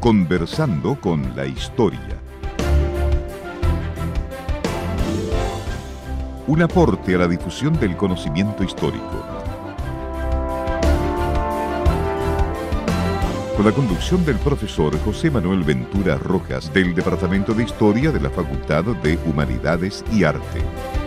Conversando con la historia. Un aporte a la difusión del conocimiento histórico. Con la conducción del profesor José Manuel Ventura Rojas del Departamento de Historia de la Facultad de Humanidades y Arte.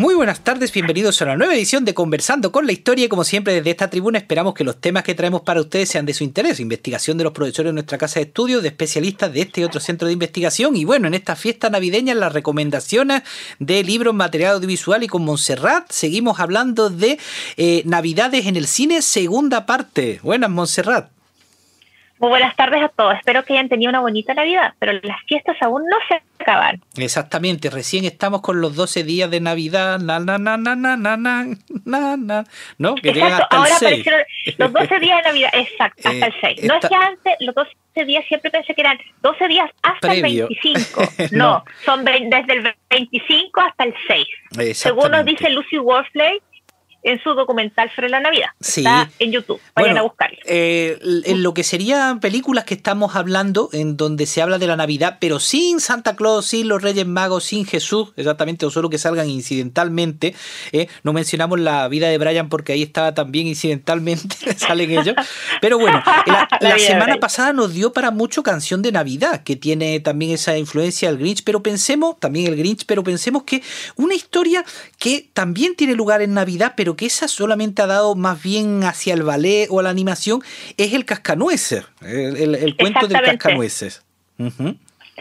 Muy buenas tardes, bienvenidos a una nueva edición de Conversando con la Historia como siempre desde esta tribuna esperamos que los temas que traemos para ustedes sean de su interés, investigación de los profesores de nuestra casa de estudios, de especialistas de este y otro centro de investigación y bueno, en esta fiesta navideña las recomendaciones de libros, material audiovisual y con Montserrat seguimos hablando de eh, Navidades en el cine, segunda parte. Buenas, Montserrat. Muy buenas tardes a todos. Espero que hayan tenido una bonita Navidad, pero las fiestas aún no se acaban. Exactamente, recién estamos con los 12 días de Navidad. Na, na, na, na, na, na, na, na. ¿No? Que Exacto, hasta ahora el 6. aparecieron los 12 días de Navidad. Exacto, hasta el eh, 6. No es que antes, los 12 días siempre pensé que eran 12 días hasta Previo. el 25. no, no, son desde el 25 hasta el 6. Según nos dice Lucy Worsley, en su documental sobre la Navidad. Sí. Está en YouTube. Vayan a buscarlo. Eh, en lo que serían películas que estamos hablando, en donde se habla de la Navidad, pero sin Santa Claus, sin los Reyes Magos, sin Jesús, exactamente, o solo que salgan incidentalmente. Eh, no mencionamos la vida de Brian porque ahí estaba también incidentalmente, salen ellos. Pero bueno, la, la semana pasada nos dio para mucho canción de Navidad, que tiene también esa influencia del Grinch, pero pensemos, también el Grinch, pero pensemos que una historia que también tiene lugar en Navidad, pero que esa solamente ha dado más bien hacia el ballet o la animación, es el Cascanueces, el, cuento del Cascanueces.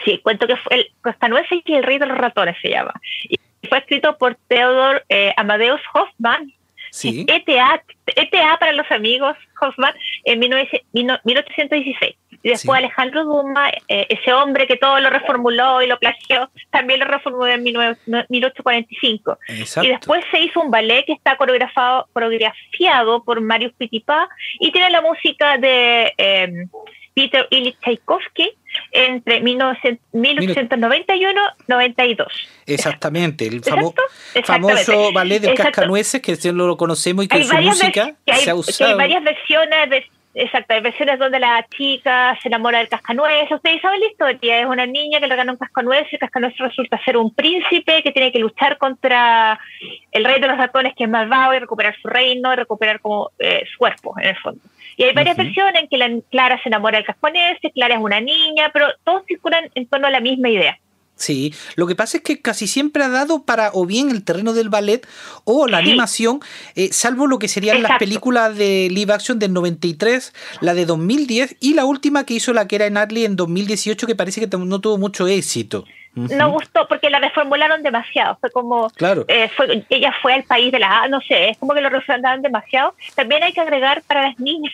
Sí, el cuento que fue el Cascanueces y el rey de los ratones se llama. Y fue escrito por Theodor eh, Amadeus Hoffman. Sí. ETA, ETA para los amigos Hoffman en 1816. Y después Alejandro Dumas, eh, ese hombre que todo lo reformuló y lo plagió, también lo reformuló en 1845. Y después se hizo un ballet que está coreografado, coreografiado por Marius Pitipá y tiene la música de em, Peter Ilyich Tchaikovsky entre 1891 92. Exactamente, el famoso ballet del Cascanueces, que lo conocemos y que su música se ha usado. hay varias versiones de Exacto, hay versiones donde la chica se enamora del cascanueces. Ustedes saben la historia, es una niña que le gana un cascanueces, el cascanueces resulta ser un príncipe que tiene que luchar contra el rey de los ratones que es malvado y recuperar su reino y recuperar como eh, su cuerpo, en el fondo. Y hay varias versiones en que la Clara se enamora del cascanueces, Clara es una niña, pero todos circulan en torno a la misma idea. Sí, lo que pasa es que casi siempre ha dado para o bien el terreno del ballet o la animación, eh, salvo lo que serían las películas de live action del 93, la de 2010 y la última que hizo la que era en Adley en 2018 que parece que no tuvo mucho éxito. No gustó porque la reformularon demasiado. Fue como. Claro. Eh, fue, ella fue al país de la. No sé, es como que lo reformularon demasiado. También hay que agregar para las niñas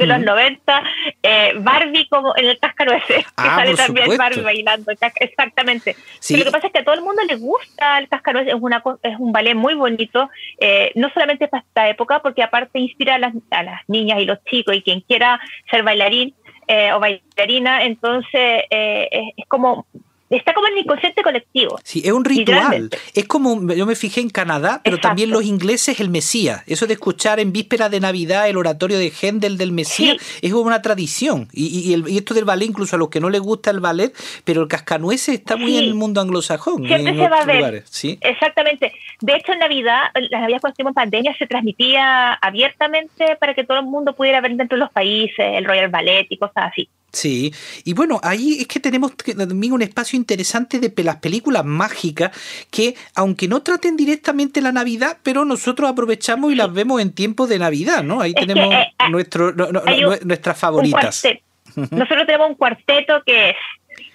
de los 90 eh, Barbie como en el cascanueces. que ah, sale también Barbie bailando. Exactamente. lo que pasa es que a todo el mundo le gusta el cascanueces. Es, una, es un ballet muy bonito. Eh, no solamente para esta época, porque aparte inspira a las, a las niñas y los chicos y quien quiera ser bailarín. o bailarina, entonces es como está como en el inconsciente colectivo. Sí, es un ritual. Es como, yo me fijé en Canadá, pero también los ingleses el Mesías. Eso de escuchar en víspera de Navidad el oratorio de Händel del Mesías es como una tradición. Y, y, esto del ballet, incluso a los que no les gusta el ballet, pero el cascanueces está muy en el mundo anglosajón. Siempre se va a ver. ¿sí? Exactamente. De hecho, en Navidad, la Navidad cuando estuvimos en pandemia, se transmitía abiertamente para que todo el mundo pudiera ver dentro de los países el Royal Ballet y cosas así. Sí, y bueno, ahí es que tenemos también un espacio interesante de las películas mágicas que, aunque no traten directamente la Navidad, pero nosotros aprovechamos y las vemos en tiempo de Navidad, ¿no? Ahí tenemos eh, eh, nuestro, nuestras favoritas. Nosotros tenemos un cuarteto que es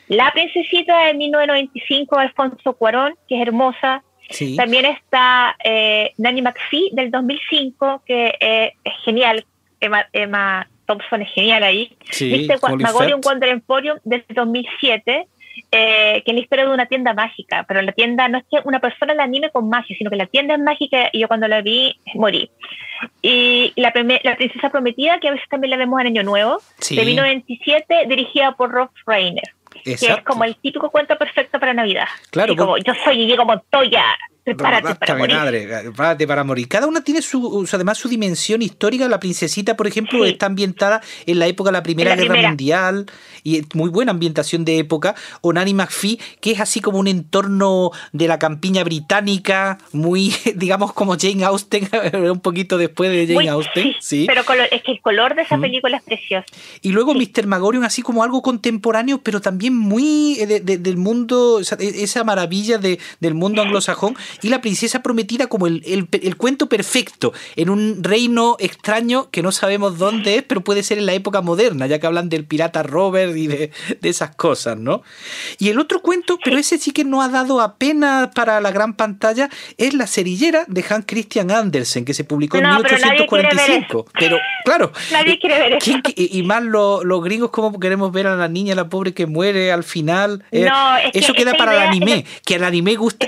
La Princesita de 1995 de Alfonso Cuarón, que es hermosa. También está eh, Nanny McPhee del 2005, que es genial. Emma, Emma Thompson es genial ahí. Sí, Viste Magorium Wonder Emporium desde 2007, eh, que es la historia de una tienda mágica, pero la tienda no es que una persona la anime con magia, sino que la tienda es mágica y yo cuando la vi morí. Y la, la princesa prometida, que a veces también la vemos en Año Nuevo, de 1927, dirigida por Rob Reiner. Que es como el típico cuento perfecto para Navidad. Claro. como yo soy Diego Montoya, prepárate para morir. prepárate para morir. Cada una tiene su, además su dimensión histórica. La princesita, por ejemplo, está ambientada en la época de la Primera Guerra Mundial y muy buena ambientación de época. O Nanny McPhee, que es así como un entorno de la campiña británica, muy, digamos, como Jane Austen, un poquito después de Jane Austen. Sí, pero es que el color de esa película es precioso. Y luego Mr. Magorium, así como algo contemporáneo, pero también muy eh, del mundo, e, esa, maravilla de, del mundo anglosajón y la princesa prometida como el, el, cuento perfecto en un reino extraño que no sabemos dónde es, pero puede ser en la época moderna, ya que hablan del pirata Robert y de, esas cosas, ¿no? Y el otro cuento, pero ese sí que no ha dado apenas para la gran pantalla, es La cerillera de Hans Christian Andersen, que se publicó en 1845. Pero, claro. Nadie eh, quiere ver eso. y más los, gringos, como queremos ver a la niña, la pobre que muere al final. Eh, eso queda para el anime, que el anime gusta,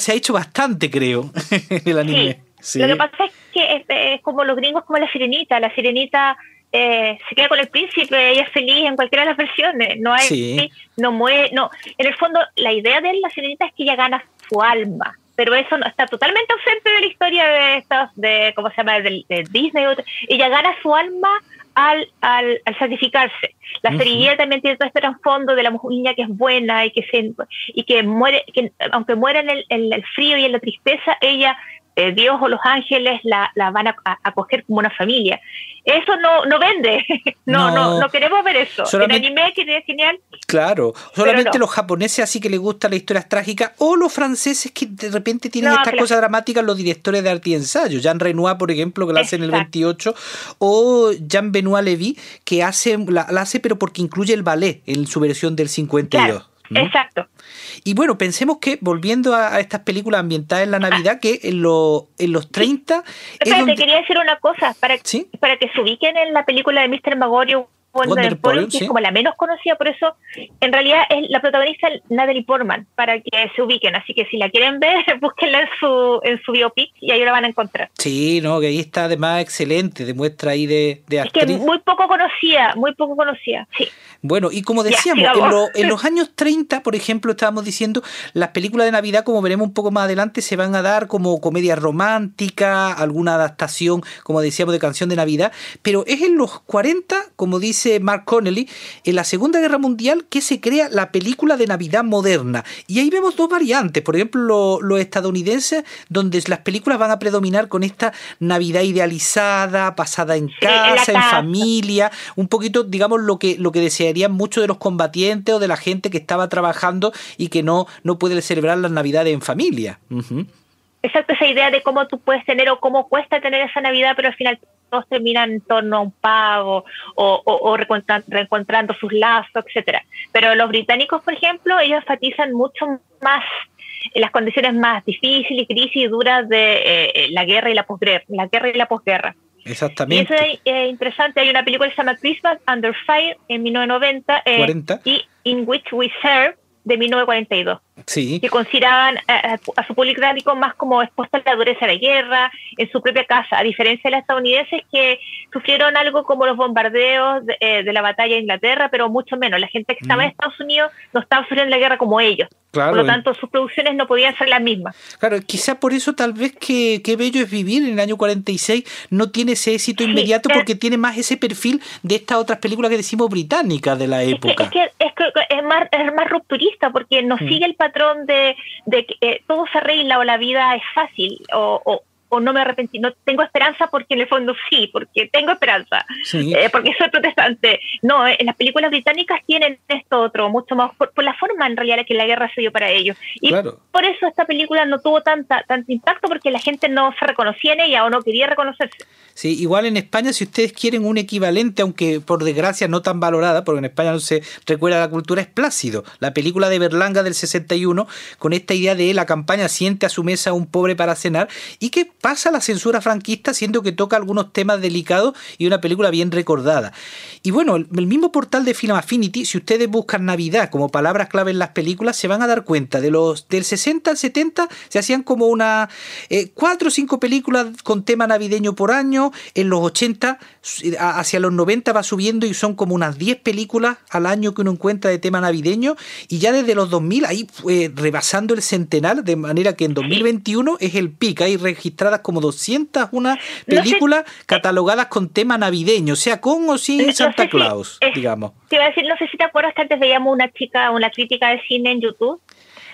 se ha hecho bastante, creo, el anime. Lo que pasa es que es, como los gringos, como la sirenita. La sirenita eh, se queda con el príncipe, ella es feliz en cualquiera de las versiones. No hay, no muere, no. En el fondo, la idea de la sirenita es que ella gana su alma pero eso no, está totalmente ausente de la historia de estos, de, ¿cómo se llama?, de, Disney. Ella gana su alma al, al, al sacrificarse. La uh también tiene todo este trasfondo de la niña que es buena y que se, y que muere, que aunque muera en el, en el frío y en la tristeza, ella eh, Dios o los ángeles la, la van a acoger como una familia. Eso no, no vende. No, no, no, queremos ver eso. El anime que es genial. Claro, solamente los japoneses así que les gustan las historias trágicas o los franceses que de repente tienen estas cosas dramáticas, los directores de arte y ensayo. Jean Renoir, por ejemplo, que la hace en el 28, o Jean Benoit Levy, que hace, la, hace pero porque incluye el ballet en su versión del 52. Exacto. Y bueno, pensemos que, volviendo a, estas películas ambientadas en la Navidad, que en, en los 30... Espérate, quería decir una cosa, para, para que se ubiquen en la película de Mr. Magorio Wonder, que es como la menos conocida, por eso en realidad es la protagonista Natalie Portman, para que se ubiquen. Así que si la quieren ver, búsquenla en su, en su biopic y ahí la van a encontrar. Sí, no, que ahí está además excelente, demuestra ahí de, de actriz. Es que muy poco conocida, muy poco conocida, sí. Bueno, y como decíamos, en, en, los años 30, por ejemplo, estábamos diciendo, las películas de Navidad, como veremos un poco más adelante, se van a dar como comedia romántica, alguna adaptación, como decíamos, de canción de Navidad, pero es en los 40, como dice Mark Connelly, en la Segunda Guerra Mundial que se crea la película de Navidad moderna. Y ahí vemos dos variantes. Por ejemplo, los estadounidenses, donde las películas van a predominar con esta Navidad idealizada, pasada en casa, en, familia, un poquito, digamos, lo que, lo que desearían muchos de los combatientes o de la gente que estaba trabajando y que no, no puede celebrar las Navidades en familia. Exacto, esa idea de cómo tú puedes tener o cómo cuesta tener esa Navidad, pero al final todos terminan en torno a un pago o, reencontrando sus lazos, etcétera. Pero los británicos, por ejemplo, ellos enfatizan mucho más las condiciones más difíciles, crisis y duras de eh, la guerra y la posguerra, la guerra y la posguerra. Exactamente. Y eso es interesante. Hay una película que se llama Christmas Under Fire en 1990 eh, y In Which We Serve de 1942 que consideraban a, su público más como expuesta a la dureza de la guerra en su propia casa, a diferencia de los estadounidenses que sufrieron algo como los bombardeos de, eh, la batalla de Inglaterra, pero mucho menos. La gente que estaba en mm. Estados Unidos no estaba sufriendo la guerra como ellos. por lo tanto, sus producciones no podían ser las mismas. Claro, quizá por eso tal vez que Qué Bello es Vivir en el año 46 no tiene ese éxito inmediato porque tiene más ese perfil de estas otras películas que decimos británicas de la época. Es que es, más, es más rupturista porque no mm. sigue el patrón de, que eh, todo se arregla o la vida es fácil o, o no me arrepentí, no tengo esperanza porque en el fondo sí, porque tengo esperanza, eh, porque soy protestante. No, en las películas británicas tienen esto otro, mucho más, por, la forma en realidad que la guerra se dio para ellos. Y por eso esta película no tuvo tanta, tanto impacto porque la gente no se reconocía en ella o no quería reconocerse. Sí, igual en España, si ustedes quieren un equivalente, aunque por desgracia no tan valorada, porque en España no se recuerda la cultura, es Plácido, la película de Berlanga del 61, con esta idea de la campaña siente a su mesa un pobre para cenar, y que pasa la censura franquista, siendo que toca algunos temas delicados y una película bien recordada. Y bueno, el, mismo portal de Film Affinity, si ustedes buscan Navidad como palabras clave ver las películas, se van a dar cuenta de los del 60 al 70 se hacían como una eh, cuatro o cinco películas con tema navideño por año, en los 80 hacia los 90 va subiendo y son como unas 10 películas al año que uno encuentra de tema navideño y ya desde los 2000 ahí fue rebasando el centenar de manera que en 2021 es el pic, hay como 201 películas catalogadas con tema navideño, sea con o sin Santa Claus, digamos. Te iba a decir, no sé si te acuerdas que antes veíamos una chica, una crítica de cine en YouTube.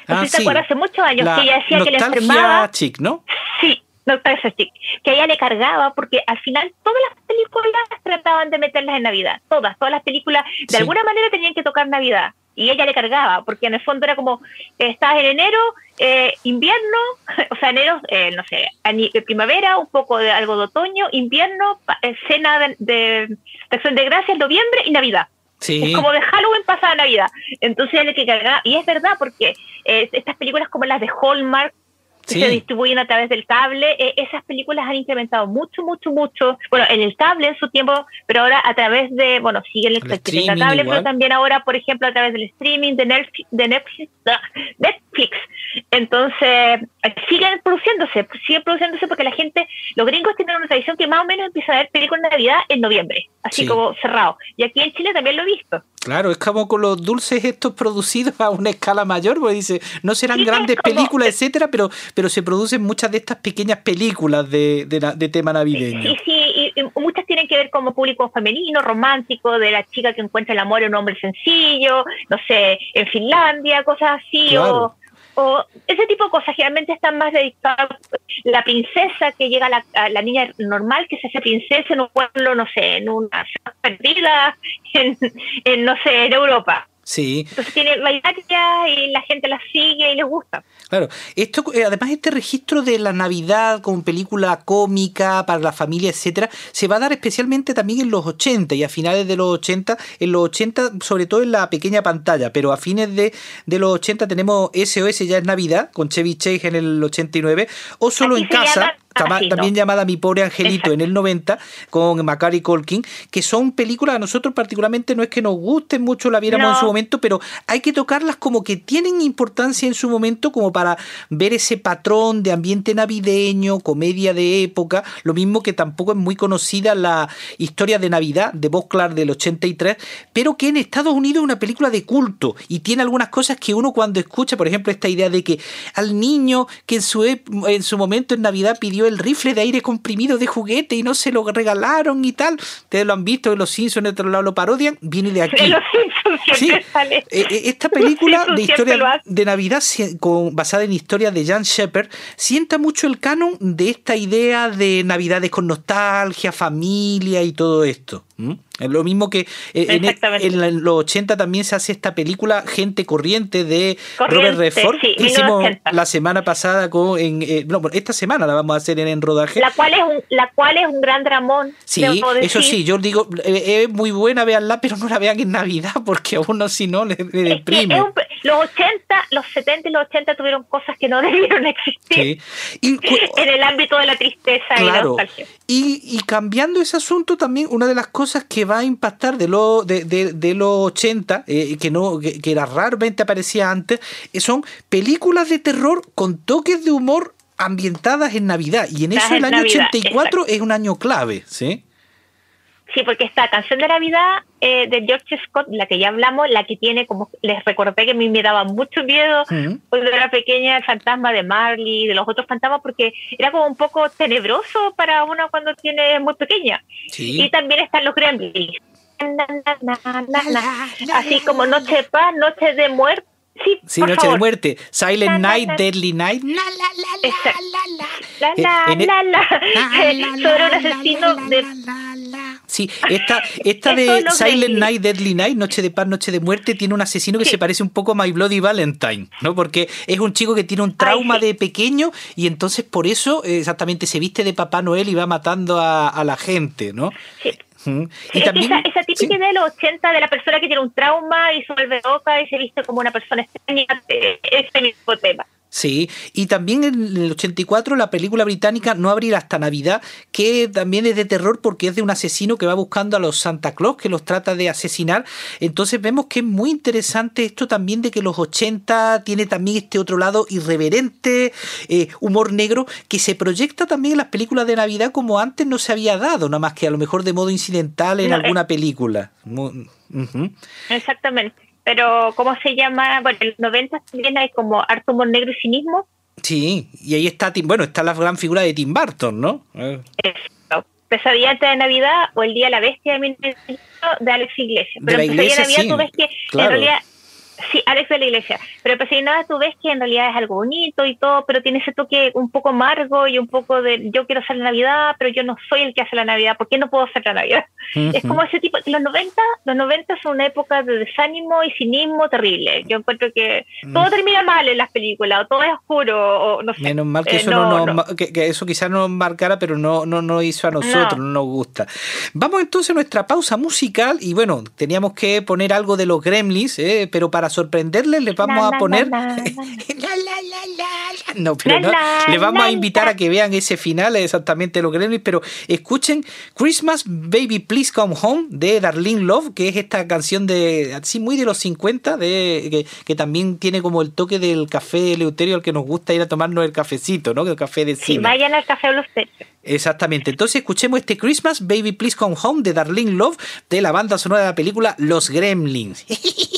No sé si te acuerdas hace muchos años que ella decía que le enfermaba. Chic, ¿no? Sí, Nostalgia Chic, que ella le cargaba porque al final todas las películas trataban de meterlas en Navidad, todas, todas las películas de alguna manera tenían que tocar Navidad y ella le cargaba, porque en el fondo era como, estás en enero, eh, invierno, o sea, enero, eh, no sé, primavera, un poco de algo de otoño, invierno, escena de, de, acción de gracias, noviembre y Navidad. Es como de Halloween pasada Navidad. Entonces ella le que cargaba, y es verdad, porque eh, estas películas como las de Hallmark, que se distribuyen a través del cable. Eh, esas películas han incrementado mucho, mucho, mucho. Bueno, en el cable en su tiempo, pero ahora a través de, bueno, siguen el, el cable, pero también ahora, por ejemplo, a través del streaming de Netflix, de Netflix, Netflix. Entonces, siguen produciéndose, siguen produciéndose porque la gente, los gringos tienen una tradición que más o menos empieza a ver películas de Navidad en noviembre, así como cerrado. Y aquí en Chile también lo he visto. Claro, es como con los dulces estos producidos a una escala mayor, porque dice, no serán grandes películas, etcétera, pero, pero se producen muchas de estas pequeñas películas de, de, tema navideño. Sí, sí, y, muchas tienen que ver como público femenino, romántico, de la chica que encuentra el amor en un hombre sencillo, no sé, en Finlandia, cosas así, o o ese tipo de cosas generalmente están más dedicadas la princesa que llega a la, la, niña normal que se hace princesa en un pueblo no sé en una perdida en no sé en Europa Sí. Entonces tiene variedad y la gente la sigue y les gusta. Claro, esto eh, además este registro de la Navidad como película cómica para la familia, etcétera, se va a dar especialmente también en los 80 y a finales de los 80, en los 80 sobre todo en la pequeña pantalla, pero a fines de, de los 80 tenemos SOS ya es Navidad con Chevy Chase en el 89 o solo en casa también llamada Mi pobre angelito en el 90 con Macari Colkin, que son películas a nosotros particularmente no es que nos gusten mucho, la viéramos en su momento, pero hay que tocarlas como que tienen importancia en su momento como para ver ese patrón de ambiente navideño, comedia de época, lo mismo que tampoco es muy conocida la historia de Navidad de Bob Clark del 83, pero que en Estados Unidos es una película de culto y tiene algunas cosas que uno cuando escucha, por ejemplo, esta idea de que al niño que en su, en su momento en Navidad pidió el rifle de aire comprimido de juguete y no se lo regalaron y tal. Ustedes lo han visto en Los Simpsons, en otro lado lo parodian, viene de aquí. sí. Eh, eh, esta película de historia de Navidad basada en historia de Jan Shepard sienta mucho el canon de esta idea de Navidades con nostalgia, familia y todo esto. Es lo mismo que eh, en, en, los 80 también se hace esta película Gente Corriente de Robert Redford, que hicimos la semana pasada con en, eh, no, esta semana la vamos a hacer en, en, rodaje. La cual es un, la cual es un gran dramón. Sí, eso sí, yo digo, eh, es muy buena, veanla, pero no la vean en Navidad porque a uno si no le, deprime. los 80, los 70 y los 80 tuvieron cosas que no debieron existir y, en el ámbito de la tristeza y la nostalgia. Y, y cambiando ese asunto también, una de las cosas que va a impactar de, lo, de, de, los 80, eh, que, no, que, era raramente aparecía antes, eh, son películas de terror con toques de humor ambientadas en Navidad. Y en eso el año 84 es un año clave, ¿sí? Sí, porque esta canción de Navidad eh, de George Scott, la que ya hablamos, la que tiene, como les recordé que a mí me daba mucho miedo cuando era pequeña, el fantasma de Marley, de los otros fantasmas, porque era como un poco tenebroso para uno cuando tiene muy pequeña. Y también están los Gremlins. Así como Noche de Paz, Noche de Muerte. Sí, sí Noche de Muerte. Silent Night, Deadly Night. La la la la la la Sobre un asesino de Sí, esta, esta de Silent Night, Deadly Night, Noche de Paz, Noche de Muerte, tiene un asesino que se parece un poco a My Bloody Valentine, ¿no? Porque es un chico que tiene un trauma de pequeño y entonces por eso exactamente se viste de Papá Noel y va matando a, la gente, ¿no? Sí. Y también, esa, típica de los 80 de la persona que tiene un trauma y se vuelve loca y se viste como una persona extraña, ese mismo tema. Sí, y también en el 84 la película británica No abrir hasta Navidad, que también es de terror porque es de un asesino que va buscando a los Santa Claus, que los trata de asesinar. Entonces vemos que es muy interesante esto también de que los 80 tiene también este otro lado irreverente, eh, humor negro, que se proyecta también en las películas de Navidad como antes no se había dado, nada más que a lo mejor de modo incidental en alguna eh. película. Exactamente pero ¿cómo se llama? Bueno, en los 90 también hay como harto humor negro y cinismo. Sí, y ahí está, bueno, está la gran figura de Tim Burton, ¿no? Eso. Pesadilla de Navidad o El Día de la Bestia de, de Alex Iglesias. Pero de la Iglesia, Pesadilla de Navidad tú ves que en realidad Sí, Alex de la Iglesia. Pero pues si nada, tú ves que en realidad es algo bonito y todo, pero tiene ese toque un poco amargo y un poco de yo quiero hacer la Navidad, pero yo no soy el que hace la Navidad, ¿por qué no puedo hacer la Navidad? Es como ese tipo, los 90, los 90 son una época de desánimo y cinismo terrible. Yo encuentro que mm. todo termina mal en las películas, o todo es oscuro, o no sé. Menos mal que eh, eso, no, Que, eso quizás nos marcara, pero no, no, no hizo a nosotros, no. nos gusta. Vamos entonces a nuestra pausa musical y bueno, teníamos que poner algo de los Gremlins, eh, pero para sorprenderles les vamos a poner... no, pero no, les vamos a invitar a que vean ese final exactamente lo Gremlins, pero escuchen Christmas Baby Please Come Home de Darlene Love, que es esta canción de así muy de los 50, de, que, también tiene como el toque del café Eleuterio al que nos gusta ir a tomarnos el cafecito, ¿no? El café de cine. Sí, vayan al café Eleuterio. Exactamente. Entonces escuchemos este Christmas Baby Please Come Home de Darlene Love de la banda sonora de la película Los Gremlins.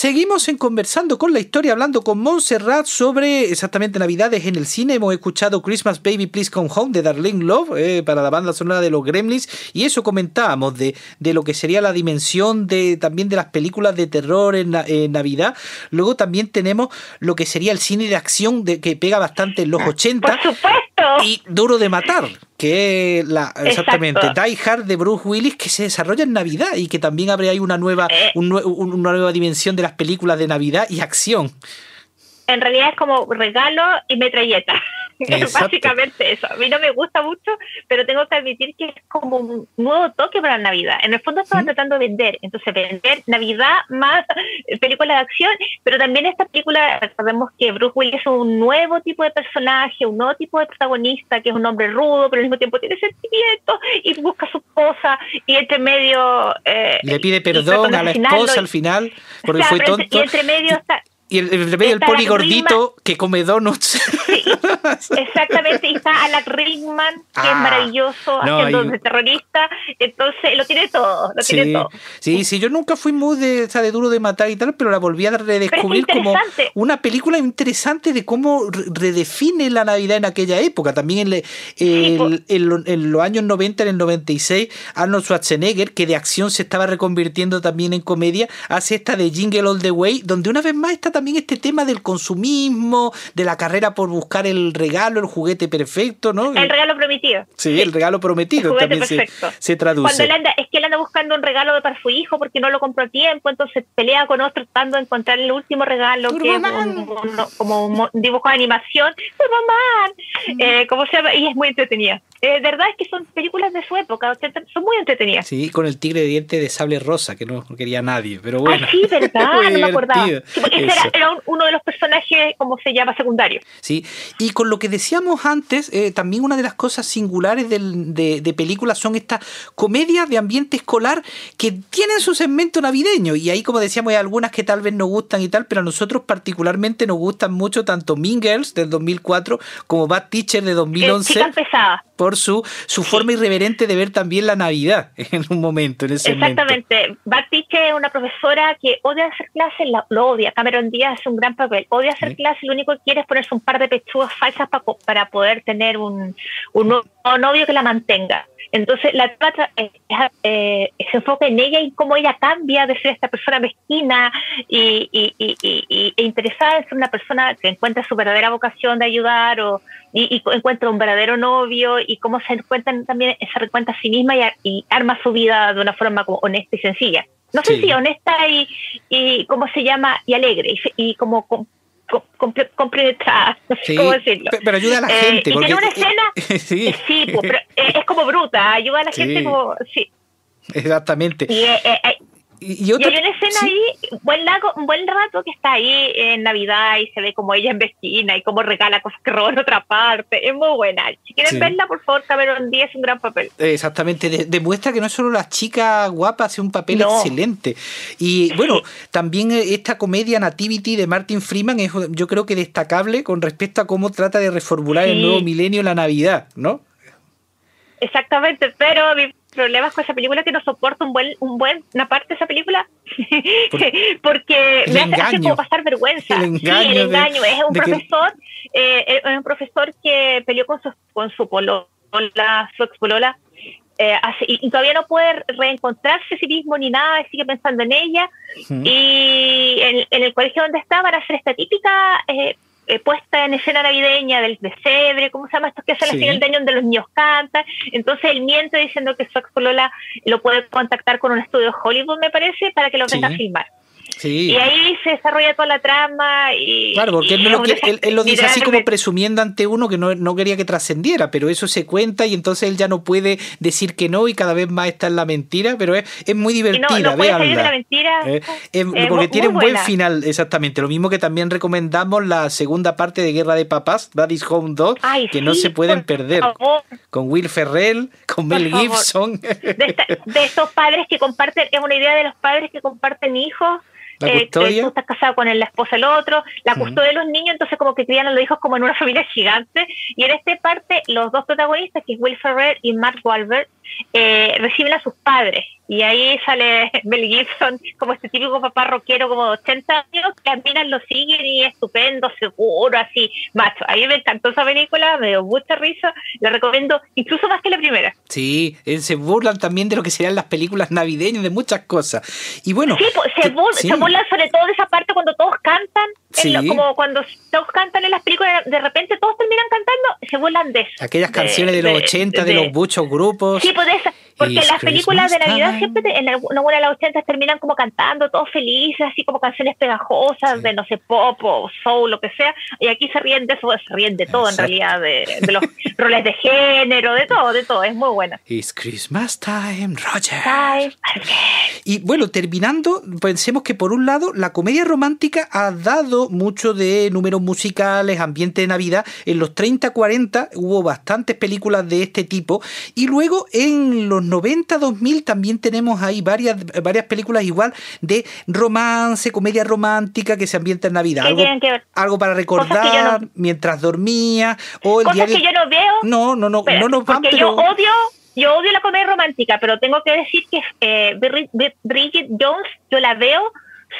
Seguimos en conversando con la historia, hablando con Montserrat sobre exactamente Navidades en el cine. Hemos escuchado Christmas Baby Please Come Home de Darlene Love eh, para la banda sonora de los Gremlins y eso comentábamos de, de, lo que sería la dimensión de también de las películas de terror en, Navidad. Luego también tenemos lo que sería el cine de acción de, que pega bastante en los 80 y Duro de Matar que la exactamente Die Hard de Bruce Willis que se desarrolla en Navidad y que también abre ahí una nueva eh. una nueva dimensión de las películas de Navidad y acción. En realidad es como regalo y metralleta. Básicamente eso. A mí no me gusta mucho, pero tengo que admitir que es como un nuevo toque para la Navidad. En el fondo estaban tratando de vender, entonces vender Navidad más películas de acción, pero también esta película, recordemos que Bruce Willis es un nuevo tipo de personaje, un nuevo tipo de protagonista, que es un hombre rudo, pero al mismo tiempo tiene sentimientos y busca a su esposa y entre medio... Eh, Le pide perdón a la esposa al final, porque fue tonto. Y entre medio está y el, el, el poli gordito que come donuts. Sí, exactamente. Y está Alec Rickman, que es ah, maravilloso, haciendo de terrorista. Entonces, lo tiene todo. Lo sí, tiene todo. Sí, sí. Yo nunca fui muy de, de duro de matar y tal, pero la volví a redescubrir como una película interesante de cómo redefine la Navidad en aquella época. También en, el, en, los años 90, en el 96, Arnold Schwarzenegger, que de acción se estaba reconvirtiendo también en comedia, hace esta de Jingle All the Way, donde una vez más está también este tema del consumismo, de la carrera por buscar el regalo, el juguete perfecto, ¿no? El regalo prometido. Sí, el regalo prometido también se, traduce. Cuando él anda, es que él anda buscando un regalo para su hijo porque no lo compró a tiempo, entonces pelea con otro tratando de encontrar el último regalo, que es como un dibujo de animación. mamá! Eh, ¿Cómo se llama? Y es muy entretenida. Eh, verdad es que son películas de su época, son muy entretenidas. Sí, con el tigre de diente de sable rosa, que no quería nadie, pero bueno. Ah, sí, verdad, no me acordaba. ese era, uno de los personajes, como se llama, secundario. Sí, y con lo que decíamos antes, eh, también una de las cosas singulares de, de películas son estas comedias de ambiente escolar que tienen su segmento navideño, y ahí, como decíamos, hay algunas que tal vez nos gustan y tal, pero a nosotros particularmente nos gustan mucho tanto Mean Girls del 2004 como Bad Teacher de 2011. Eh, por su, su forma irreverente de ver también la Navidad en un momento, en ese Exactamente. Batiche es una profesora que odia hacer clases, lo odia. Cameron Díaz hace un gran papel. Odia hacer clases, lo único que quiere es ponerse un par de pechugas falsas para poder tener un, un novio que la mantenga. Entonces la trata eh, eh, se enfoca en ella y cómo ella cambia de ser esta persona mezquina y, e interesada en ser una persona que encuentra su verdadera vocación de ayudar o y, encuentra un verdadero novio y cómo se encuentra también se recuenta a sí misma y, arma su vida de una forma como honesta y sencilla. No sé si honesta y, y cómo se llama y alegre y, como complementada, no sé cómo decirlo. Pero ayuda a la eh, gente. y tiene una escena, sí, sí pues, pero es como bruta, ayuda a la gente como, sí. Exactamente. Y, eh, eh, y, hay una escena ahí, buen lago, un buen rato que está ahí en Navidad y se ve como ella en vecina y cómo regala cosas que roban otra parte. Es muy buena. Si quieren verla, por favor, Cameron Díaz es un gran papel. Exactamente. demuestra que no es solo la chica guapa, hace un papel excelente. Y bueno, también esta comedia Nativity de Martin Freeman es yo creo que destacable con respecto a cómo trata de reformular el nuevo milenio la Navidad, ¿no? Exactamente, pero problemas con esa película que no soporto un buen, un buen, una parte de esa película porque me hace, como pasar vergüenza. El engaño, sí, el engaño. es un profesor, eh, es un profesor que peleó con su, con su polola, su ex polola, eh, y, todavía no puede reencontrarse a sí mismo ni nada, sigue pensando en ella. Y en, en, el colegio donde está van a hacer esta típica eh, eh, puesta en escena navideña del pesebre, ¿cómo se llama esto que hace la final de año donde los niños cantan? Entonces él miente diciendo que su ex lo puede contactar con un estudio de Hollywood, me parece, para que lo venga a filmar. Y ahí se desarrolla toda la trama. Y, claro, porque él, lo, él, lo, dice así como presumiendo ante uno que no, quería que trascendiera, pero eso se cuenta y entonces él ya no puede decir que no y cada vez más está en la mentira, pero es, es muy divertida, no, no la mentira. Eh, porque tiene un buen final, exactamente. Lo mismo que también recomendamos la segunda parte de Guerra de Papás, Daddy's Home 2, que no se pueden perder. Con Will Ferrell, con Mel Gibson. De, de estos padres que comparten, es una idea de los padres que comparten hijos la eh, custodia. tú estás casado con la esposa del otro, la custodia de los niños, entonces como que crían a los hijos como en una familia gigante. Y en esta parte, los dos protagonistas, que es Will Ferrer y Mark Wahlberg, eh, reciben a sus padres. Y ahí sale Mel Gibson como este típico papá rockero como de 80 años, que al final lo siguen y estupendo, seguro, así, macho. A mí me encantó esa película, me dio mucha risa, la recomiendo incluso más que la primera. Sí, eh, se burlan también de lo que serían las películas navideñas, de muchas cosas. Y bueno... Sí, pues, se, burlan, sobre todo de esa parte cuando todos cantan, como cuando todos cantan en las películas, de repente todos terminan cantando, se burlan de eso. Aquellas canciones de, los 80, de, los muchos grupos. Sí, pues de porque las películas de Navidad siempre en alguna de las 80 terminan como cantando, todos felices, así como canciones pegajosas de no sé, pop o soul, lo que sea. Y aquí se ríen de eso, se ríen de todo en realidad, de, los roles de género, de todo, de todo. Es muy buena. It's Christmas time, Roger. Y bueno, terminando, pensemos que por un lado, la comedia romántica ha dado mucho de números musicales, ambiente de Navidad. En los 30, 40 hubo bastantes películas de este tipo. Y luego en los 90, 2000 también tenemos ahí varias, varias películas igual de romance, comedia romántica que se ambienta en Navidad. Algo, algo, para recordar mientras dormía o el Cosas que yo no veo. No, no, no, no nos van, pero... yo odio yo odio la comedia romántica, pero tengo que decir que eh, Bridget Jones, yo la veo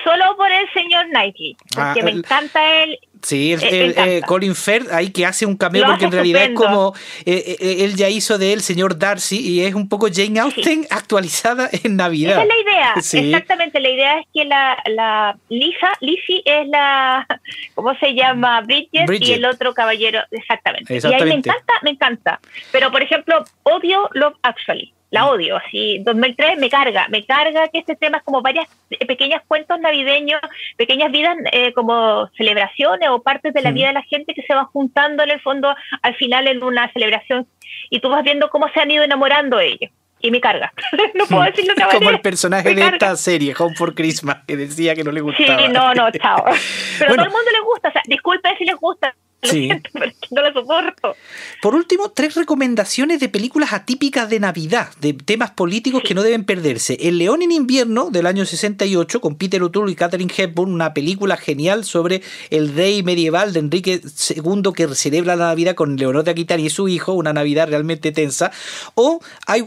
solo por el señor Nike, porque ah, me encanta él Sí, el, Colin Firth ahí que hace un cameo porque en realidad es como él ya hizo de él señor Darcy y es un poco Jane Austen actualizada en Navidad. Esa es la idea, exactamente. La idea es que la, la Lisa, Lizzie es la, ¿cómo se llama? Bridget, y el otro caballero, exactamente. Y ahí me encanta, me encanta. Pero por ejemplo, odio Love Actually la odio, así, 2003 me carga, me carga que este tema es como varias pequeñas cuentos navideños, pequeñas vidas eh, como celebraciones o partes de la vida de la gente que se van juntando en el fondo al final en una celebración y tú vas viendo cómo se han ido enamorando ellos. Y me carga. no puedo decirlo de Como el personaje de esta serie, Home for Christmas, que decía que no le gustaba. Sí, no, no, chao. Pero a todo el mundo le gusta, o sea, disculpe si les gusta, Sí. no lo soporto. Por último, tres recomendaciones de películas atípicas de Navidad, de temas políticos que no deben perderse. El León en invierno del año 68 con Peter O'Toole y Catherine Hepburn, una película genial sobre el rey medieval de Enrique II que celebra la Navidad con Leonor de Aquitania y su hijo, una Navidad realmente tensa. O I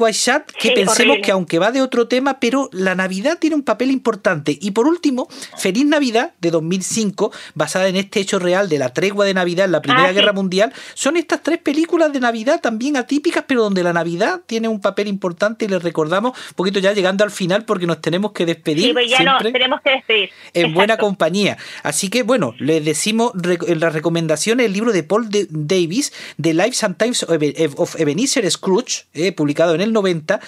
que pensemos que aunque va de otro tema, pero la Navidad tiene un papel importante. Y por último, Feliz Navidad de 2005, basada en este hecho real de la tregua de Navidad en la Primera ah, Guerra Mundial, son estas tres películas de Navidad también atípicas, pero donde la Navidad tiene un papel importante y les recordamos un poquito ya llegando al final porque nos tenemos que despedir. Sí, pues ya no, tenemos que despedir. En buena compañía. Así que bueno, les decimos en las recomendaciones el libro de Paul Davis, The Lives and Times of Ebenezer Scrooge, eh, publicado en el 90,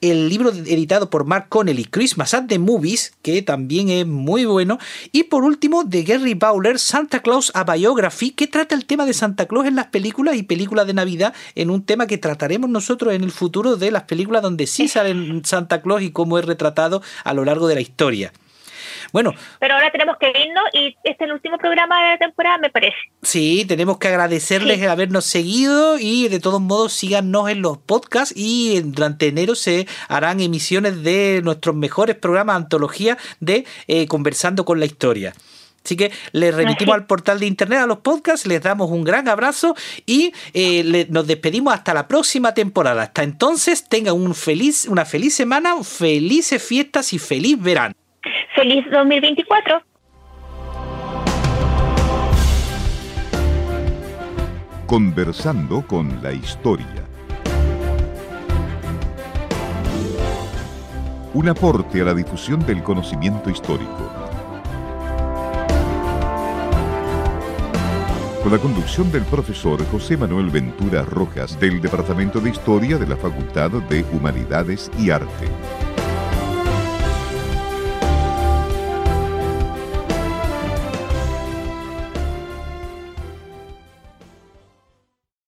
el libro editado por Mark Connelly, Christmas at the Movies, que también es muy bueno, y por último de Gary Bowler, Santa Claus a Biography, que trata el tema de Santa Claus en las películas y películas de Navidad en un tema que trataremos nosotros en el futuro de las películas donde sí salen Santa Claus y cómo es retratado a lo largo de la historia. Bueno. Pero ahora tenemos que irnos y este es el último programa de la temporada, me parece. Sí, tenemos que agradecerles el habernos seguido y de todos modos síganos en los podcasts y durante enero se harán emisiones de nuestros mejores programas, antología de eh, Conversando con la Historia. Así que les remitimos al portal de internet, a los podcasts, les damos un gran abrazo y eh, nos despedimos hasta la próxima temporada. Hasta entonces, tengan un feliz, una feliz semana, felices fiestas y feliz verano. Feliz 2024. Conversando con la historia. Un aporte a la difusión del conocimiento histórico con la conducción del profesor José Manuel Ventura Rojas del Departamento de Historia de la Facultad de Humanidades y Arte.